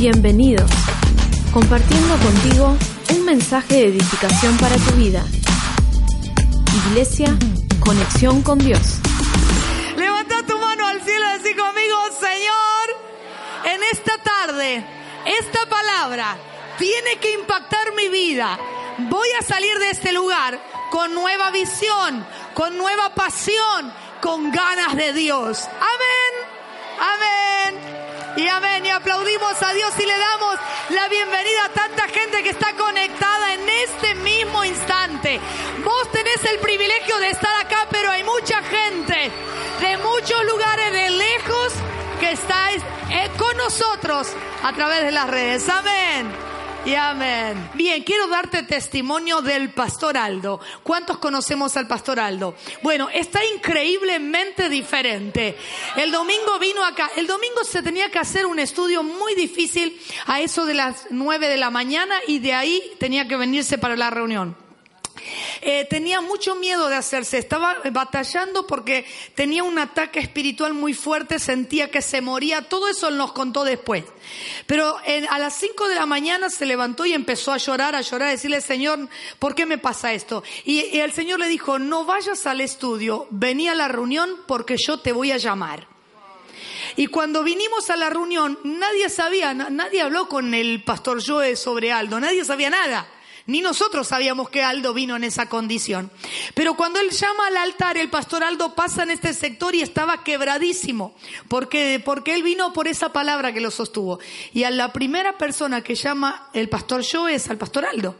Bienvenidos. Compartiendo contigo un mensaje de edificación para tu vida. Iglesia, conexión con Dios. Levanta tu mano al cielo y decir conmigo, Señor, en esta tarde, esta palabra tiene que impactar mi vida. Voy a salir de este lugar con nueva visión, con nueva pasión, con ganas de Dios. Amén. Amén. Y amén. Aplaudimos a Dios y le damos la bienvenida a tanta gente que está conectada en este mismo instante. Vos tenés el privilegio de estar acá, pero hay mucha gente de muchos lugares de lejos que estáis eh, con nosotros a través de las redes. Amén y amén. Bien, quiero darte testimonio del pastor Aldo. ¿Cuántos conocemos al pastor Aldo? Bueno, está increíblemente diferente. El domingo vino acá. El domingo se tenía que hacer un estudio muy difícil a eso de las nueve de la mañana y de ahí tenía que venirse para la reunión. Eh, tenía mucho miedo de hacerse, estaba batallando porque tenía un ataque espiritual muy fuerte, sentía que se moría, todo eso nos contó después. Pero a las 5 de la mañana se levantó y empezó a llorar, a llorar, a decirle, Señor, ¿por qué me pasa esto? Y, y el Señor le dijo, no vayas al estudio, vení a la reunión porque yo te voy a llamar. Y cuando vinimos a la reunión, nadie sabía, nadie habló con el pastor Joe sobre Aldo, nadie sabía nada. Ni nosotros sabíamos que Aldo vino en esa condición. Pero cuando él llama al altar, el pastor Aldo pasa en este sector y estaba quebradísimo, porque, porque él vino por esa palabra que lo sostuvo. Y a la primera persona que llama el pastor Joe es al pastor Aldo.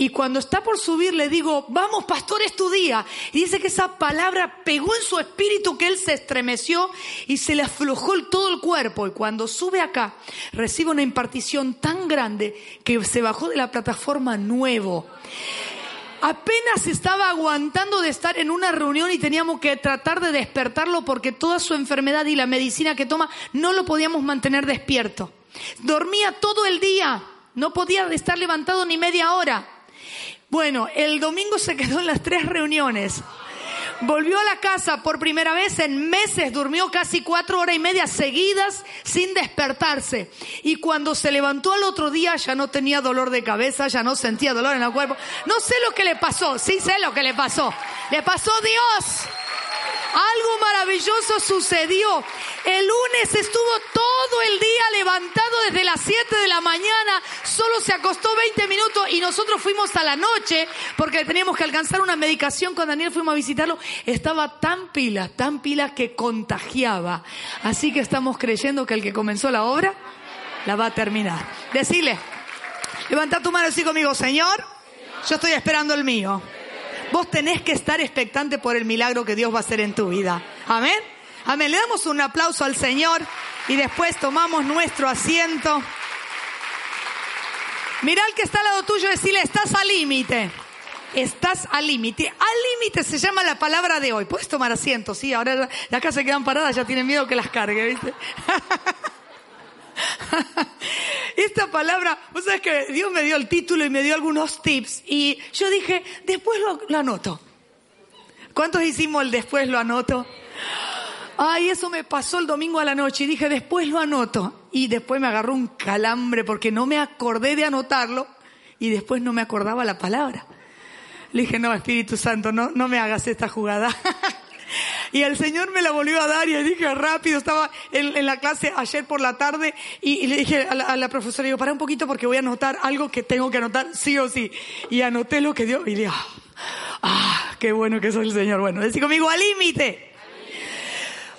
Y cuando está por subir le digo, vamos pastor, es tu día. Y dice que esa palabra pegó en su espíritu que él se estremeció y se le aflojó todo el cuerpo. Y cuando sube acá, recibe una impartición tan grande que se bajó de la plataforma nuevo. Apenas estaba aguantando de estar en una reunión y teníamos que tratar de despertarlo porque toda su enfermedad y la medicina que toma no lo podíamos mantener despierto. Dormía todo el día, no podía estar levantado ni media hora. Bueno, el domingo se quedó en las tres reuniones. Volvió a la casa por primera vez en meses, durmió casi cuatro horas y media seguidas sin despertarse. Y cuando se levantó al otro día ya no tenía dolor de cabeza, ya no sentía dolor en el cuerpo. No sé lo que le pasó, sí sé lo que le pasó. Le pasó Dios. Algo maravilloso sucedió. El lunes estuvo todo el día levantado desde las 7 de la mañana, solo se acostó 20 minutos y nosotros fuimos a la noche porque teníamos que alcanzar una medicación. Con Daniel fuimos a visitarlo. Estaba tan pila, tan pila que contagiaba. Así que estamos creyendo que el que comenzó la obra la va a terminar. Decile, levanta tu mano y conmigo, Señor, yo estoy esperando el mío. Vos tenés que estar expectante por el milagro que Dios va a hacer en tu vida. Amén. Amén. Le damos un aplauso al Señor y después tomamos nuestro asiento. Mira al que está al lado tuyo decirle, estás al límite. Estás al límite. Al límite se llama la palabra de hoy. Puedes tomar asiento, sí. Ahora las casas quedan paradas, ya tienen miedo que las cargue, ¿viste? Esta palabra, vos sabés que Dios me dio el título y me dio algunos tips y yo dije, después lo, anoto. ¿Cuántos hicimos el después lo anoto? Ay, eso me pasó el domingo a la noche y dije, después lo anoto. Y después me agarró un calambre porque no me acordé de anotarlo y después no me acordaba la palabra. Le dije, no, Espíritu Santo, no, no me hagas esta jugada. Y el Señor me la volvió a dar y dije rápido, estaba en, la clase ayer por la tarde y, le dije a la, profesora, digo, para un poquito porque voy a anotar algo que tengo que anotar sí o sí. Y anoté lo que dio y dije, ah, qué bueno que soy el Señor. Bueno, decí conmigo, al límite.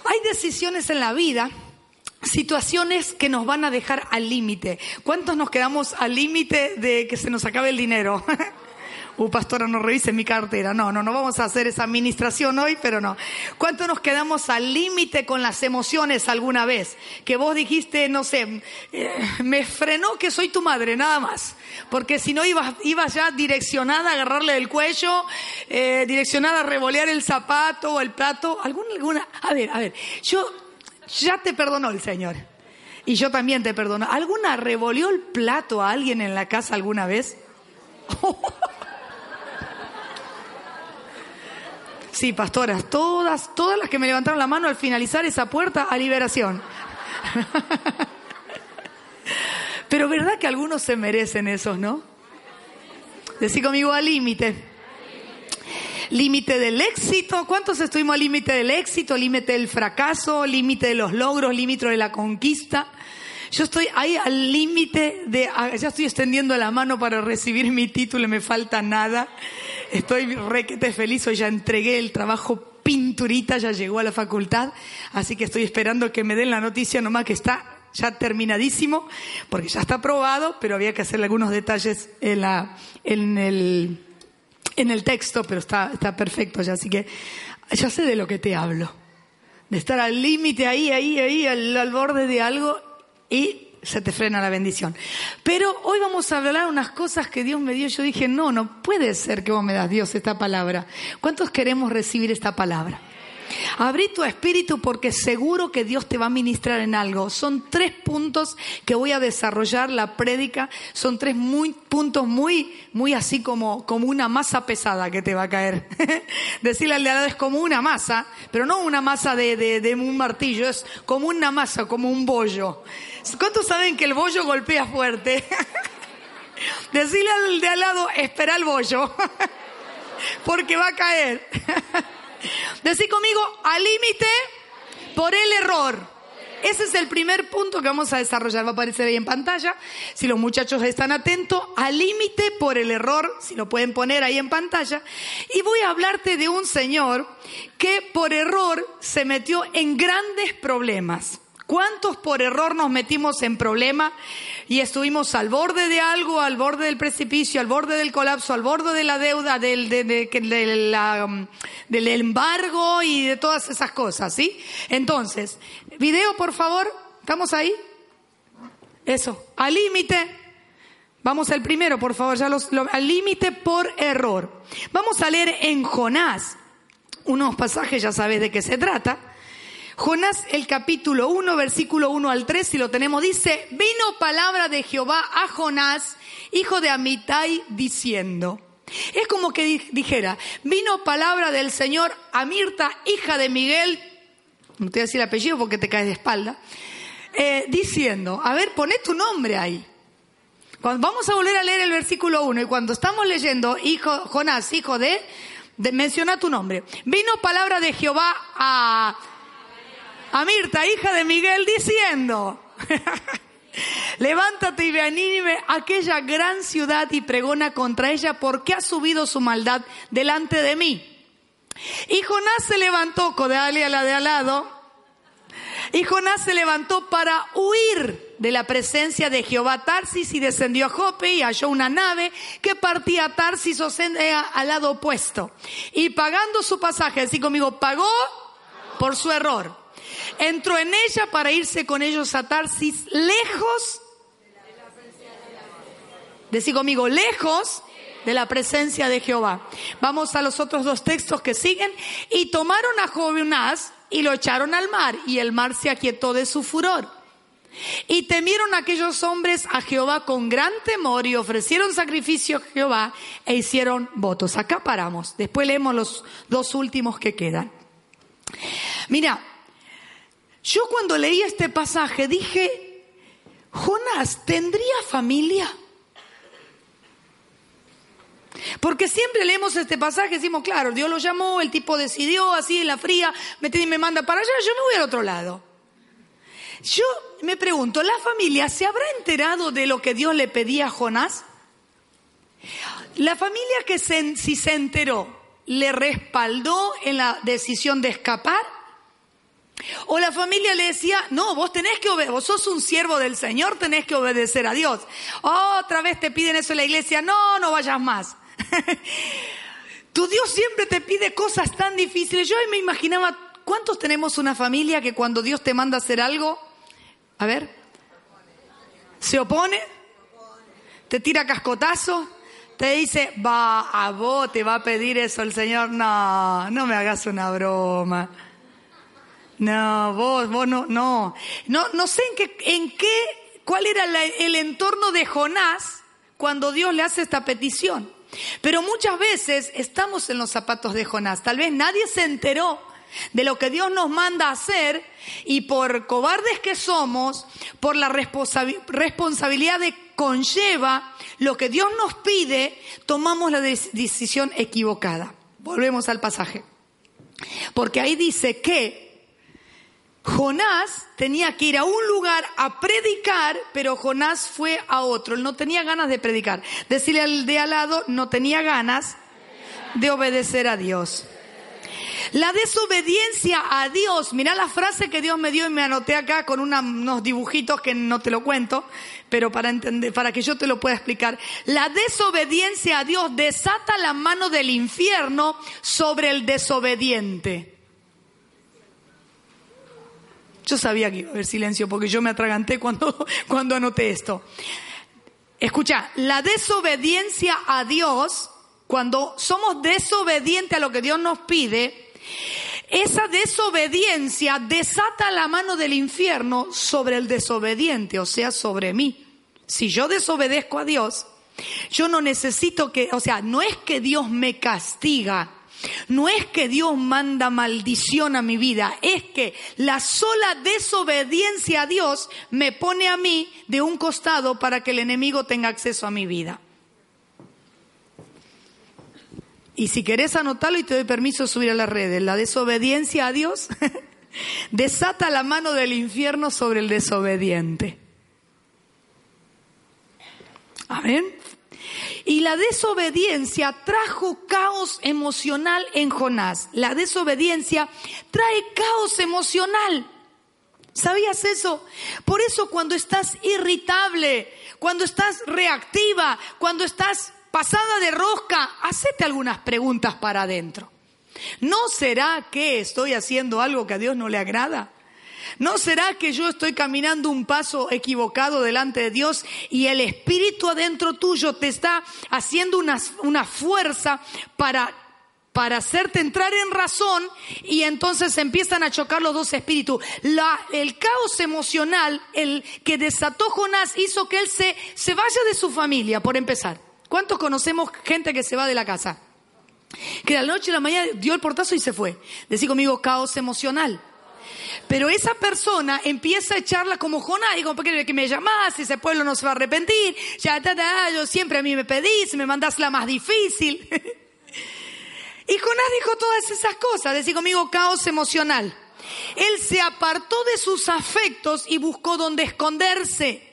Hay decisiones en la vida situaciones que nos van a dejar al límite. ¿Cuántos nos quedamos al límite de que se nos acabe el dinero? uh, pastora, no revise mi cartera. No, no, no vamos a hacer esa administración hoy, pero no. ¿Cuánto nos quedamos al límite con las emociones alguna vez? Que vos dijiste, no sé, eh, me frenó que soy tu madre, nada más. Porque si no ibas, ya direccionada a agarrarle del cuello, eh, direccionada a revolear el zapato o el plato. ¿Alguna, alguna? A ver, a ver. Yo, ya te perdonó el Señor. Y yo también te perdono. ¿Alguna revoleó el plato a alguien en la casa alguna vez? Sí, pastoras, todas, todas las que me levantaron la mano al finalizar esa puerta a liberación. Pero verdad que algunos se merecen esos, ¿no? Decí conmigo al límite. Límite del éxito. ¿Cuántos estuvimos al límite del éxito? Límite del fracaso, límite de los logros, límite de la conquista. Yo estoy ahí al límite de, ah, ya estoy extendiendo la mano para recibir mi título me falta nada. Estoy requete feliz, hoy ya entregué el trabajo pinturita, ya llegó a la facultad, así que estoy esperando que me den la noticia nomás que está ya terminadísimo, porque ya está aprobado, pero había que hacerle algunos detalles en, la, en, el, en el texto, pero está, está perfecto ya, así que ya sé de lo que te hablo, de estar al límite ahí, ahí, ahí, al borde de algo y se te frena la bendición. Pero hoy vamos a hablar unas cosas que Dios me dio. Yo dije, no, no puede ser que vos me das Dios esta palabra. ¿Cuántos queremos recibir esta palabra? Abrí tu espíritu porque seguro que Dios te va a ministrar en algo. Son tres puntos que voy a desarrollar la prédica. Son tres puntos muy, muy así como, como una masa pesada que te va a caer. Decirle al de al lado es como una masa, pero no una masa de, de, de un martillo, es como una masa, como un bollo. ¿Cuántos saben que el bollo golpea fuerte? Decirle al de al lado, espera el bollo, porque va a caer. Decir conmigo, al límite por el error. Ese es el primer punto que vamos a desarrollar. Va a aparecer ahí en pantalla. Si los muchachos están atentos, al límite por el error, si lo pueden poner ahí en pantalla. Y voy a hablarte de un señor que por error se metió en grandes problemas. ¿Cuántos por error nos metimos en problema y estuvimos al borde de algo, al borde del precipicio, al borde del colapso, al borde de la deuda, del, um, del embargo y de todas esas cosas, ¿sí? Entonces, video por favor, ¿estamos ahí? Eso, al límite. Vamos al primero, por favor, ya los, al límite por error. Vamos a leer en Jonás unos pasajes, ya sabes de qué se trata. Jonás, el capítulo 1, versículo 1 al 3, si lo tenemos, dice, vino palabra de Jehová a Jonás, hijo de Amitai, diciendo, es como que dijera, vino palabra del Señor a Mirta, hija de Miguel, no te voy a decir el apellido porque te caes de espalda, eh, diciendo, a ver, poné tu nombre ahí. Cuando, vamos a volver a leer el versículo 1 y cuando estamos leyendo, hijo, Jonás, hijo de, de, menciona tu nombre. Vino palabra de Jehová a a Mirta, hija de Miguel, diciendo, levántate y ve a aquella gran ciudad, y pregona contra ella porque ha subido su maldad delante de mí. Y Jonás se levantó, Codalia a la de al lado, y Jonás se levantó para huir de la presencia de Jehová Tarsis y descendió a Jope y halló una nave que partía a Tarsis eh, al lado opuesto. Y pagando su pasaje, así conmigo, pagó por su error entró en ella para irse con ellos a Tarsis lejos. Decí conmigo, lejos de la presencia de Jehová. Vamos a los otros dos textos que siguen. Y tomaron a Jonás y lo echaron al mar, y el mar se aquietó de su furor. Y temieron aquellos hombres a Jehová con gran temor y ofrecieron sacrificio a Jehová e hicieron votos. Acá paramos. Después leemos los dos últimos que quedan. Mira, yo cuando leí este pasaje dije, Jonás, ¿tendría familia? Porque siempre leemos este pasaje decimos, claro, Dios lo llamó, el tipo decidió así en la fría, me, me manda para allá, yo me voy al otro lado. Yo me pregunto, ¿la familia se habrá enterado de lo que Dios le pedía a Jonás? La familia que si se enteró, ¿le respaldó en la decisión de escapar? O la familia le decía, no, vos tenés que obedecer, vos sos un siervo del Señor, tenés que obedecer a Dios. Otra vez te piden eso en la iglesia, no, no vayas más. tu Dios siempre te pide cosas tan difíciles. Yo me imaginaba, ¿cuántos tenemos una familia que cuando Dios te manda a hacer algo, a ver, se opone, te tira cascotazo, te dice, va, a vos te va a pedir eso el Señor, no, no me hagas una broma. No, vos, vos no, no. No, no sé en qué, en qué, cuál era el entorno de Jonás cuando Dios le hace esta petición. Pero muchas veces estamos en los zapatos de Jonás. Tal vez nadie se enteró de lo que Dios nos manda hacer y por cobardes que somos, por la responsabilidad de conlleva lo que Dios nos pide, tomamos la decisión equivocada. Volvemos al pasaje. Porque ahí dice que Jonás tenía que ir a un lugar a predicar, pero Jonás fue a otro. Él no tenía ganas de predicar. Decirle al de al lado, no tenía ganas de obedecer a Dios. La desobediencia a Dios, mira la frase que Dios me dio y me anoté acá con unos dibujitos que no te lo cuento, pero para entender, para que yo te lo pueda explicar. La desobediencia a Dios desata la mano del infierno sobre el desobediente. Yo sabía que iba a haber silencio porque yo me atraganté cuando, cuando anoté esto. Escucha, la desobediencia a Dios, cuando somos desobedientes a lo que Dios nos pide, esa desobediencia desata la mano del infierno sobre el desobediente, o sea, sobre mí. Si yo desobedezco a Dios, yo no necesito que, o sea, no es que Dios me castiga, no es que Dios manda maldición a mi vida, es que la sola desobediencia a Dios me pone a mí de un costado para que el enemigo tenga acceso a mi vida. Y si querés anotarlo y te doy permiso de subir a las redes, la desobediencia a Dios desata la mano del infierno sobre el desobediente. Amén. Y la desobediencia trajo caos emocional en Jonás. La desobediencia trae caos emocional. ¿Sabías eso? Por eso cuando estás irritable, cuando estás reactiva, cuando estás pasada de rosca, hacete algunas preguntas para adentro. ¿No será que estoy haciendo algo que a Dios no le agrada? ¿No será que yo estoy caminando un paso equivocado delante de Dios y el Espíritu adentro tuyo te está haciendo una, una fuerza para para hacerte entrar en razón y entonces empiezan a chocar los dos espíritus. La, el caos emocional, el que desató Jonás, hizo que él se, se vaya de su familia, por empezar. ¿Cuántos conocemos gente que se va de la casa? Que a la noche y la mañana dio el portazo y se fue. Decir conmigo, caos emocional. Pero esa persona empieza a echarla como Jonás, digo, ¿por qué que me llamás? Ese pueblo no se va a arrepentir. Ya, yo siempre a mí me pedís, me mandás la más difícil. y Jonás dijo todas esas cosas, decir conmigo caos emocional. Él se apartó de sus afectos y buscó donde esconderse.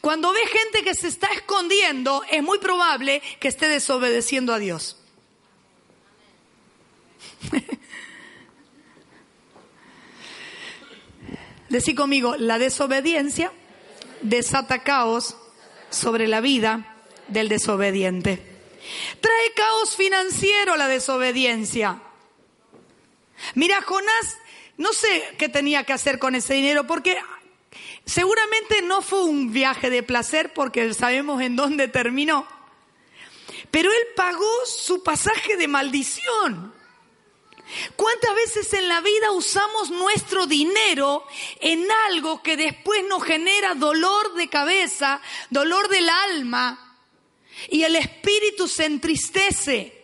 Cuando ve gente que se está escondiendo, es muy probable que esté desobedeciendo a Dios. Decí conmigo, la desobediencia desata caos sobre la vida del desobediente. Trae caos financiero la desobediencia. Mira, Jonás, no sé qué tenía que hacer con ese dinero, porque seguramente no fue un viaje de placer, porque sabemos en dónde terminó. Pero él pagó su pasaje de maldición. ¿Cuántas veces en la vida usamos nuestro dinero en algo que después nos genera dolor de cabeza, dolor del alma y el espíritu se entristece?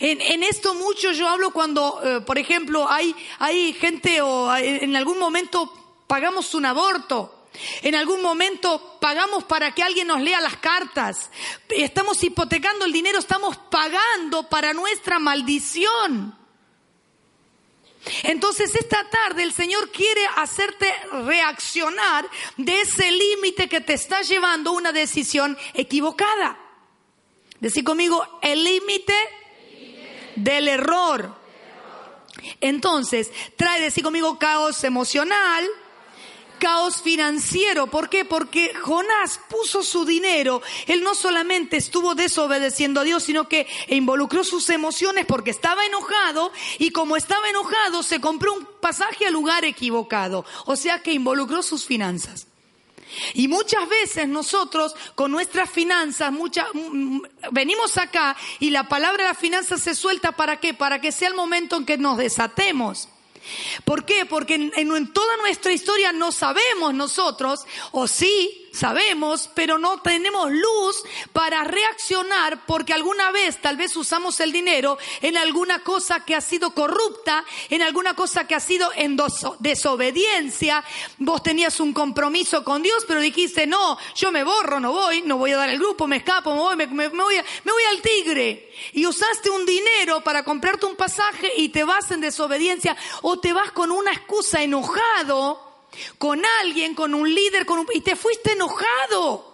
En, esto mucho yo hablo cuando, eh, por ejemplo, hay, hay gente o en algún momento pagamos un aborto. En algún momento pagamos para que alguien nos lea las cartas. Estamos hipotecando el dinero, estamos pagando para nuestra maldición. Entonces esta tarde el Señor quiere hacerte reaccionar de ese límite que te está llevando una decisión equivocada. Decir conmigo, el límite del error. Entonces, trae, decir conmigo, caos emocional, caos financiero. ¿Por qué? Porque Jonás puso su dinero. Él no solamente estuvo desobedeciendo a Dios, sino que involucró sus emociones porque estaba enojado y como estaba enojado se compró un pasaje al lugar equivocado. O sea que involucró sus finanzas. Y muchas veces nosotros con nuestras finanzas, muchas, venimos acá y la palabra de las finanzas se suelta para qué? Para que sea el momento en que nos desatemos. ¿Por qué? Porque en, toda nuestra historia no sabemos nosotros, o sí, sabemos, pero no tenemos luz para reaccionar porque alguna vez tal vez usamos el dinero en alguna cosa que ha sido corrupta, en alguna cosa que ha sido en desobediencia. Vos tenías un compromiso con Dios, pero dijiste, no, yo me borro, no voy, no voy a dar el grupo, me escapo, me voy, me, voy, me voy al tigre. Y usaste un dinero para comprarte un pasaje y te vas en desobediencia o te vas con una excusa enojado con alguien, con un líder, con y te fuiste enojado.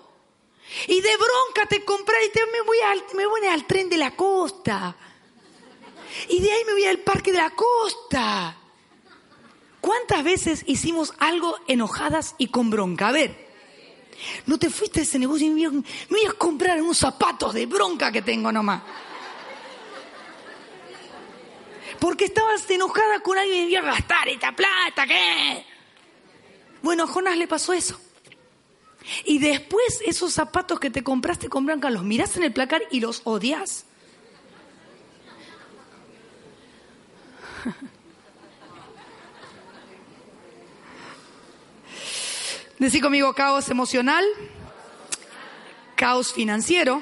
Y de bronca te compré y te, me, voy al, me voy al tren de la costa. Y de ahí me voy al parque de la costa. ¿Cuántas veces hicimos algo enojadas y con bronca? A ver, no te fuiste a ese negocio y me voy a comprar unos zapatos de bronca que tengo nomás. Porque estabas enojada con alguien y iba a gastar esta plata, ¿qué? Bueno, a Jonás le pasó eso. Y después esos zapatos que te compraste con Blanca los mirás en el placar y los odias. Decí conmigo caos emocional, caos financiero,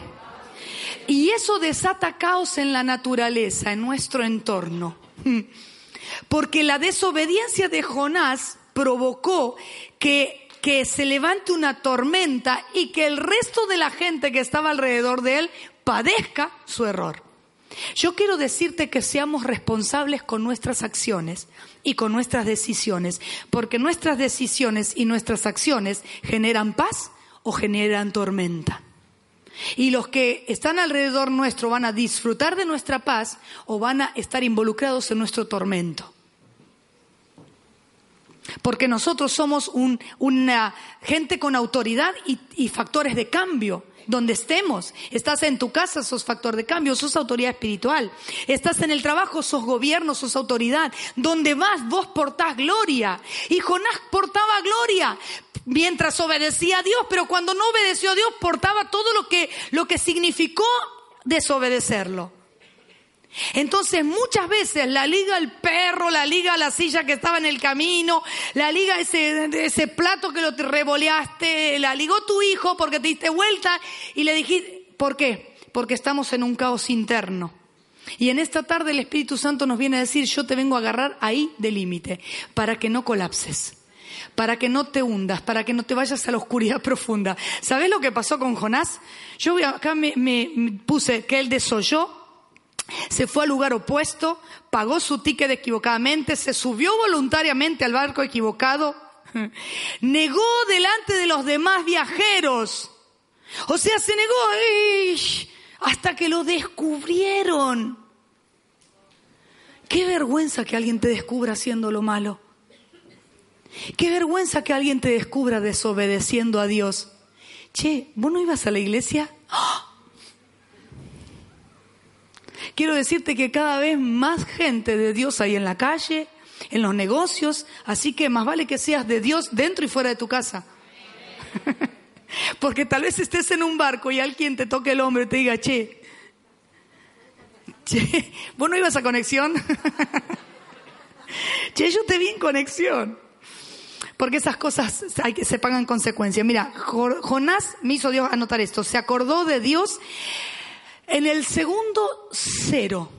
y eso desata caos en la naturaleza, en nuestro entorno. Porque la desobediencia de Jonás provocó que, que se levante una tormenta y que el resto de la gente que estaba alrededor de él padezca su error. Yo quiero decirte que seamos responsables con nuestras acciones y con nuestras decisiones, porque nuestras decisiones y nuestras acciones generan paz o generan tormenta. Y los que están alrededor nuestro van a disfrutar de nuestra paz o van a estar involucrados en nuestro tormento. Porque nosotros somos una gente con autoridad y, factores de cambio donde estemos. Estás en tu casa, sos factor de cambio, sos autoridad espiritual. Estás en el trabajo, sos gobierno, sos autoridad. Donde vas, vos portás gloria. Y Jonás portaba gloria mientras obedecía a Dios, pero cuando no obedeció a Dios, portaba todo lo que, lo que significó desobedecerlo. Entonces muchas veces la liga el perro, la liga la silla que estaba en el camino, la liga ese, ese plato que lo revoleaste, la ligó tu hijo porque te diste vuelta y le dijiste, ¿por qué? Porque estamos en un caos interno. Y en esta tarde el Espíritu Santo nos viene a decir, yo te vengo a agarrar ahí de límite, para que no colapses, para que no te hundas, para que no te vayas a la oscuridad profunda. ¿Sabes lo que pasó con Jonás? Yo acá me, me puse que él desoyó se fue al lugar opuesto, pagó su ticket equivocadamente, se subió voluntariamente al barco equivocado, negó delante de los demás viajeros. O sea, se negó hasta que lo descubrieron. Qué vergüenza que alguien te descubra haciendo lo malo. Qué vergüenza que alguien te descubra desobedeciendo a Dios. Che, ¿vos no ibas a la iglesia? ¡Ah! Quiero decirte que cada vez más gente de Dios hay en la calle, en los negocios, así que más vale que seas de Dios dentro y fuera de tu casa. Porque tal vez estés en un barco y alguien te toque el hombro y te diga, che, che, ¿vos no ibas a conexión? che, yo te vi en conexión. Porque esas cosas hay que se pagan consecuencias. Mira, Jonás me hizo Dios anotar esto. Se acordó de Dios en el segundo cero.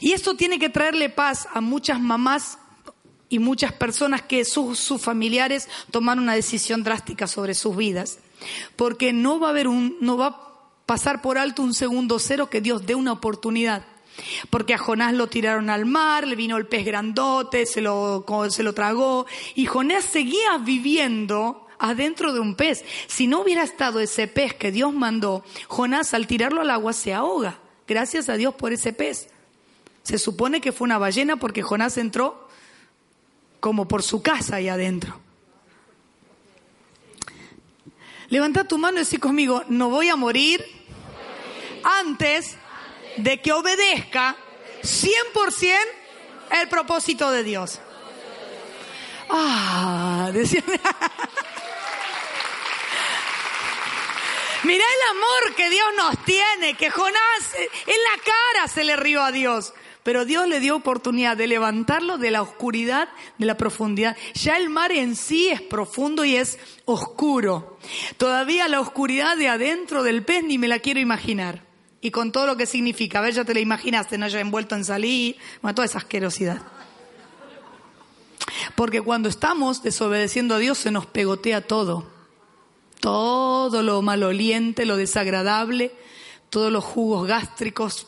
Y esto tiene que traerle paz a muchas mamás y muchas personas que sus, familiares tomaron una decisión drástica sobre sus vidas. Porque no va a haber un, no va a pasar por alto un segundo cero que Dios dé una oportunidad. Porque a Jonás lo tiraron al mar, le vino el pez grandote, se lo, se lo tragó, y Jonás seguía viviendo adentro de un pez. Si no hubiera estado ese pez que Dios mandó, Jonás al tirarlo al agua se ahoga. Gracias a Dios por ese pez. Se supone que fue una ballena porque Jonás entró como por su casa ahí adentro. Levanta tu mano y decir conmigo, no voy a morir antes de que obedezca 100% el propósito de Dios. Ah, decía. Mirá el amor que Dios nos tiene, que Jonás en la cara se le rió a Dios. pero Dios le dio oportunidad de levantarlo de la oscuridad, de la profundidad. Ya el mar en sí es profundo y es oscuro. Todavía la oscuridad de adentro del pez ni me la quiero imaginar. Y con todo lo que significa, a ver, ya te la imaginaste, no haya envuelto en salir, bueno, toda esa asquerosidad. Porque cuando estamos desobedeciendo a Dios se nos pegotea todo. Todo lo maloliente, lo desagradable, todos los jugos gástricos.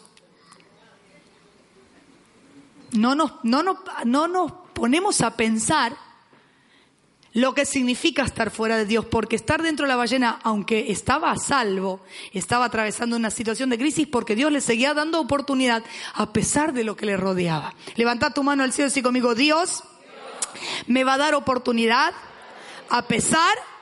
No nos, no nos, no nos ponemos a pensar lo que significa estar fuera de Dios, porque estar dentro de la ballena, aunque estaba a salvo, estaba atravesando una situación de crisis porque Dios le seguía dando oportunidad a pesar de lo que le rodeaba. Levanta tu mano al cielo y conmigo, Dios me va a dar oportunidad a pesar de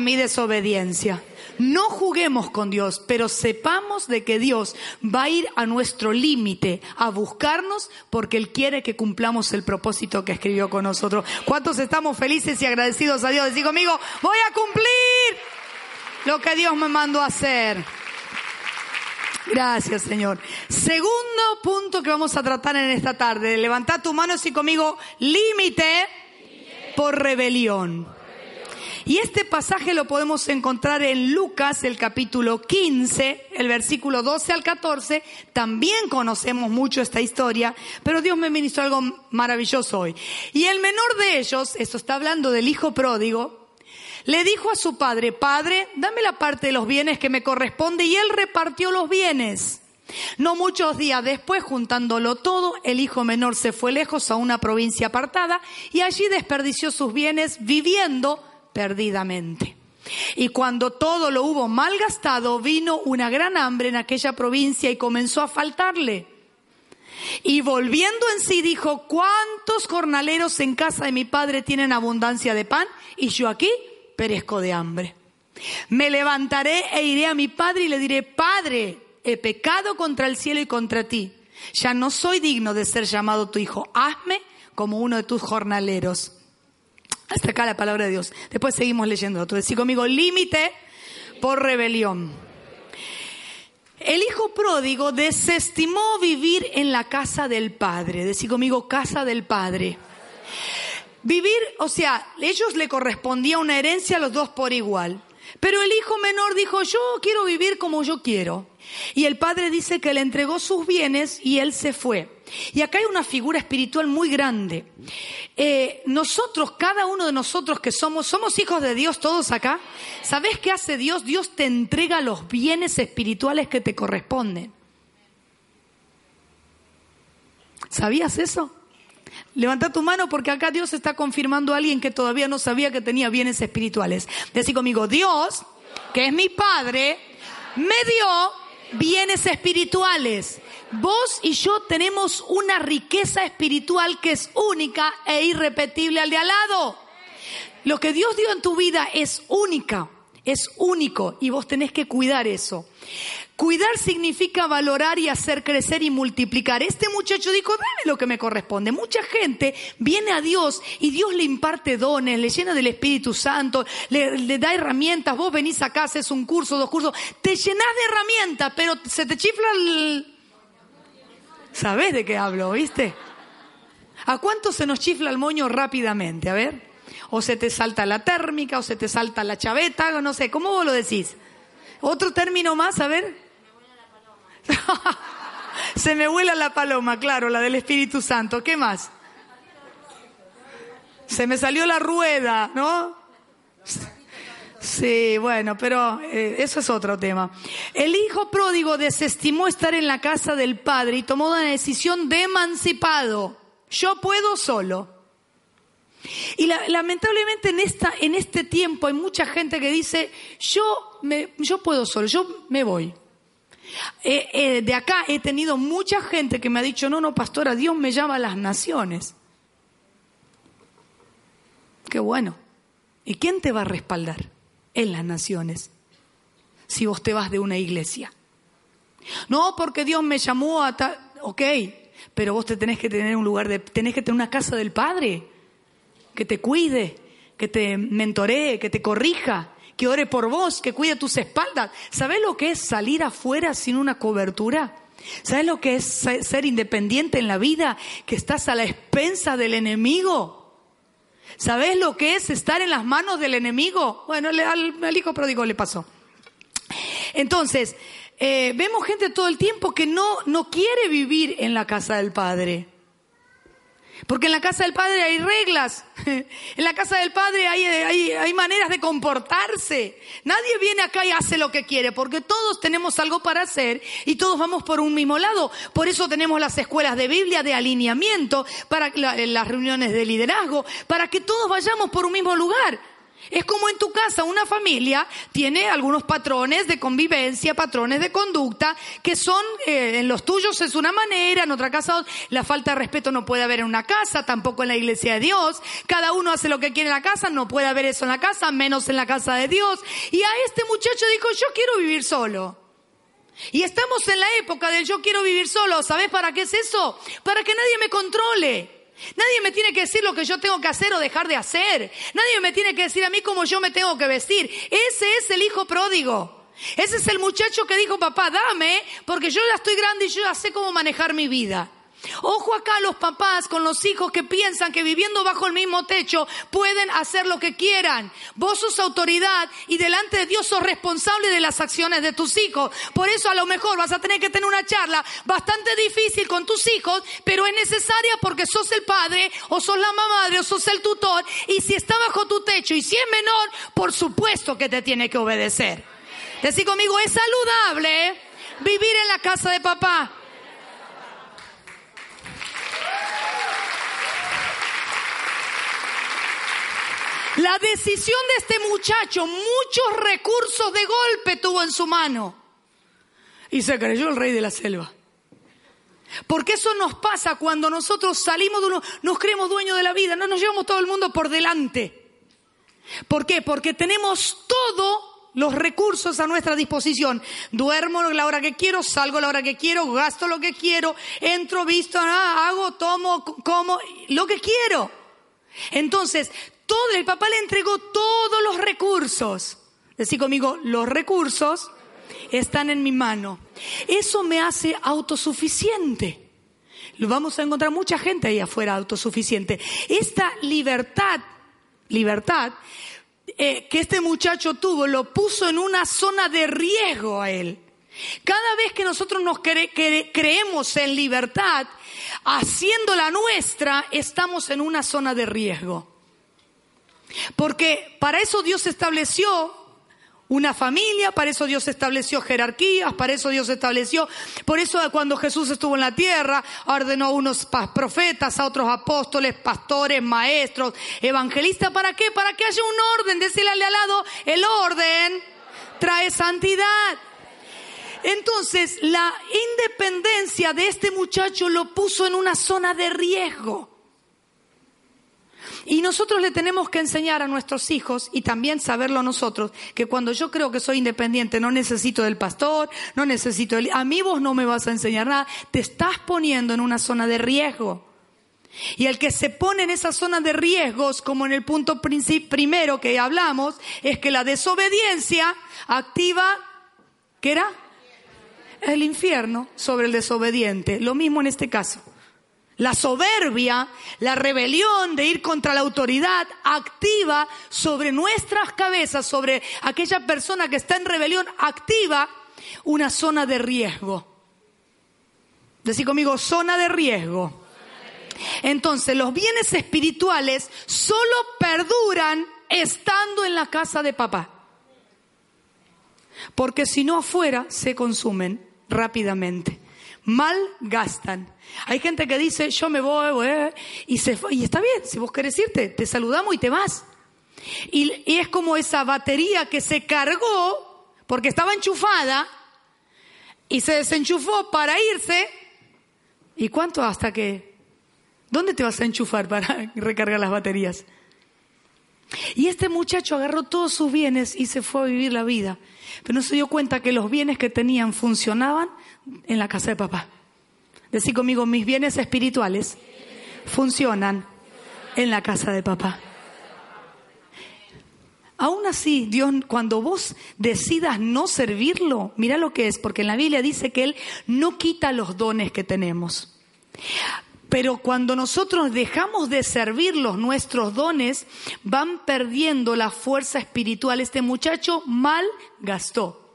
mi desobediencia. No juguemos con Dios, pero sepamos de que Dios va a ir a nuestro límite a buscarnos porque Él quiere que cumplamos el propósito que escribió con nosotros. ¿Cuántos estamos felices y agradecidos a Dios? Decir conmigo, voy a cumplir lo que Dios me mandó a hacer. Gracias, Señor. Segundo punto que vamos a tratar en esta tarde. Levanta tu mano y conmigo, límite por rebelión. Y este pasaje lo podemos encontrar en Lucas, el capítulo 15, el versículo 12 al 14. También conocemos mucho esta historia, pero Dios me ministró algo maravilloso hoy. Y el menor de ellos, esto está hablando del hijo pródigo, le dijo a su padre, Padre, dame la parte de los bienes que me corresponde, y él repartió los bienes. No muchos días después, juntándolo todo, el hijo menor se fue lejos a una provincia apartada y allí desperdició sus bienes viviendo perdidamente. Y cuando todo lo hubo malgastado, vino una gran hambre en aquella provincia y comenzó a faltarle. Y volviendo en sí dijo, ¿cuántos jornaleros en casa de mi padre tienen abundancia de pan? Y yo aquí perezco de hambre. Me levantaré e iré a mi padre y le diré, Padre, he pecado contra el cielo y contra ti. Ya no soy digno de ser llamado tu hijo. Hazme como uno de tus jornaleros. Hasta acá la palabra de Dios. Después seguimos leyendo otro. Decir conmigo, límite por rebelión. El hijo pródigo desestimó vivir en la casa del padre. Decir conmigo, casa del padre. Vivir, o sea, ellos le correspondía una herencia a los dos por igual. Pero el hijo menor dijo, yo quiero vivir como yo quiero. Y el padre dice que le entregó sus bienes y él se fue. Y acá hay una figura espiritual muy grande. Eh, nosotros, cada uno de nosotros que somos, somos hijos de Dios todos acá. ¿Sabes qué hace Dios? Dios te entrega los bienes espirituales que te corresponden. ¿Sabías eso? Levanta tu mano porque acá Dios está confirmando a alguien que todavía no sabía que tenía bienes espirituales. Decí conmigo, Dios, que es mi Padre, me dio bienes espirituales. Vos y yo tenemos una riqueza espiritual que es única e irrepetible al de al lado. Lo que Dios dio en tu vida es única, es único y vos tenés que cuidar eso. Cuidar significa valorar y hacer crecer y multiplicar. Este muchacho dijo, dame lo que me corresponde. Mucha gente viene a Dios y Dios le imparte dones, le llena del Espíritu Santo, le, da herramientas. Vos venís acá, haces un curso, dos cursos, te llenás de herramientas, pero se te chifla el... ¿Sabés de qué hablo, viste? ¿A cuánto se nos chifla el moño rápidamente? A ver. O se te salta la térmica, o se te salta la chaveta, no sé, ¿cómo vos lo decís? Otro término más, a ver. Se me vuela la paloma, claro, la del Espíritu Santo. ¿Qué más? Se me salió la rueda, ¿no? Sí, bueno, pero eh, eso es otro tema. El hijo pródigo desestimó estar en la casa del padre y tomó una decisión de emancipado. Yo puedo solo. Y lamentablemente en, esta, en este tiempo hay mucha gente que dice, yo, me, yo puedo solo, yo me voy. Eh, eh, de acá he tenido mucha gente que me ha dicho, no, no, pastora, Dios me llama a las naciones. Qué bueno. ¿Y quién te va a respaldar en las naciones si vos te vas de una iglesia? No, porque Dios me llamó a tal... Ok, pero vos te tenés que tener un lugar de... tenés que tener una casa del Padre que te cuide, que te mentoree, que te corrija, que ore por vos, que cuide tus espaldas. ¿Sabés lo que es salir afuera sin una cobertura? ¿Sabes lo que es ser independiente en la vida? Que estás a la expensa del enemigo. ¿Sabes lo que es estar en las manos del enemigo? Bueno, al, hijo pródigo le pasó. Entonces, eh, vemos gente todo el tiempo que no, no quiere vivir en la casa del Padre. Porque en la casa del Padre hay reglas, en la casa del Padre hay, hay, maneras de comportarse. Nadie viene acá y hace lo que quiere, porque todos tenemos algo para hacer y todos vamos por un mismo lado. Por eso tenemos las escuelas de Biblia, de alineamiento, para las reuniones de liderazgo, para que todos vayamos por un mismo lugar. Es como en tu casa, una familia tiene algunos patrones de convivencia, patrones de conducta, que son, eh, en los tuyos es una manera, en otra casa la falta de respeto no puede haber en una casa, tampoco en la iglesia de Dios. Cada uno hace lo que quiere en la casa, no puede haber eso en la casa, menos en la casa de Dios. Y a este muchacho dijo, yo quiero vivir solo. Y estamos en la época del yo quiero vivir solo. ¿Sabes para qué es eso? Para que nadie me controle. Nadie me tiene que decir lo que yo tengo que hacer o dejar de hacer. Nadie me tiene que decir a mí cómo yo me tengo que vestir. Ese es el hijo pródigo. Ese es el muchacho que dijo, papá, dame, porque yo ya estoy grande y yo ya sé cómo manejar mi vida. Ojo acá los papás con los hijos que piensan que viviendo bajo el mismo techo pueden hacer lo que quieran. Vos sos autoridad y delante de Dios sos responsable de las acciones de tus hijos. Por eso a lo mejor vas a tener que tener una charla bastante difícil con tus hijos, pero es necesaria porque sos el padre o sos la madre o sos el tutor y si está bajo tu techo y si es menor, por supuesto que te tiene que obedecer. Decir conmigo, es saludable vivir en la casa de papá. La decisión de este muchacho, muchos recursos de golpe tuvo en su mano. Y se creyó el rey de la selva. Porque eso nos pasa cuando nosotros salimos de uno, nos creemos dueños de la vida, no nos llevamos todo el mundo por delante. ¿Por qué? Porque tenemos todos los recursos a nuestra disposición. Duermo la hora que quiero, salgo la hora que quiero, gasto lo que quiero, entro, visto, ah, hago, tomo, como, lo que quiero. Entonces, todo, el papá le entregó todos los recursos. Decí conmigo, los recursos están en mi mano. Eso me hace autosuficiente. Lo vamos a encontrar mucha gente ahí afuera autosuficiente. Esta libertad, libertad, eh, que este muchacho tuvo, lo puso en una zona de riesgo a él. Cada vez que nosotros nos creemos en libertad, haciendo la nuestra, estamos en una zona de riesgo. Porque para eso Dios estableció una familia, para eso Dios estableció jerarquías, para eso Dios estableció, por eso cuando Jesús estuvo en la tierra, ordenó a unos profetas, a otros apóstoles, pastores, maestros, evangelistas, ¿para qué? Para que haya un orden, decirle al lado, el orden trae santidad. Entonces, la independencia de este muchacho lo puso en una zona de riesgo. Y nosotros le tenemos que enseñar a nuestros hijos y también saberlo nosotros, que cuando yo creo que soy independiente no necesito del pastor, no necesito del... A mí vos no me vas a enseñar nada, te estás poniendo en una zona de riesgo. Y el que se pone en esa zona de riesgos, como en el punto primero que hablamos, es que la desobediencia activa, ¿qué era? El infierno sobre el desobediente. Lo mismo en este caso. La soberbia, la rebelión de ir contra la autoridad activa sobre nuestras cabezas, sobre aquella persona que está en rebelión, activa una zona de riesgo. Decir conmigo, zona de riesgo. Entonces, los bienes espirituales solo perduran estando en la casa de papá. Porque si no afuera, se consumen rápidamente mal gastan. Hay gente que dice, yo me voy, y, se, y está bien, si vos querés irte, te saludamos y te vas. Y, y es como esa batería que se cargó porque estaba enchufada y se desenchufó para irse. ¿Y cuánto hasta que? ¿Dónde te vas a enchufar para recargar las baterías? Y este muchacho agarró todos sus bienes y se fue a vivir la vida. Pero no se dio cuenta que los bienes que tenían funcionaban en la casa de papá. Decí conmigo, mis bienes espirituales funcionan en la casa de papá. Aún así, Dios, cuando vos decidas no servirlo, mira lo que es, porque en la Biblia dice que Él no quita los dones que tenemos. Pero cuando nosotros dejamos de servirlos, nuestros dones van perdiendo la fuerza espiritual. Este muchacho mal gastó,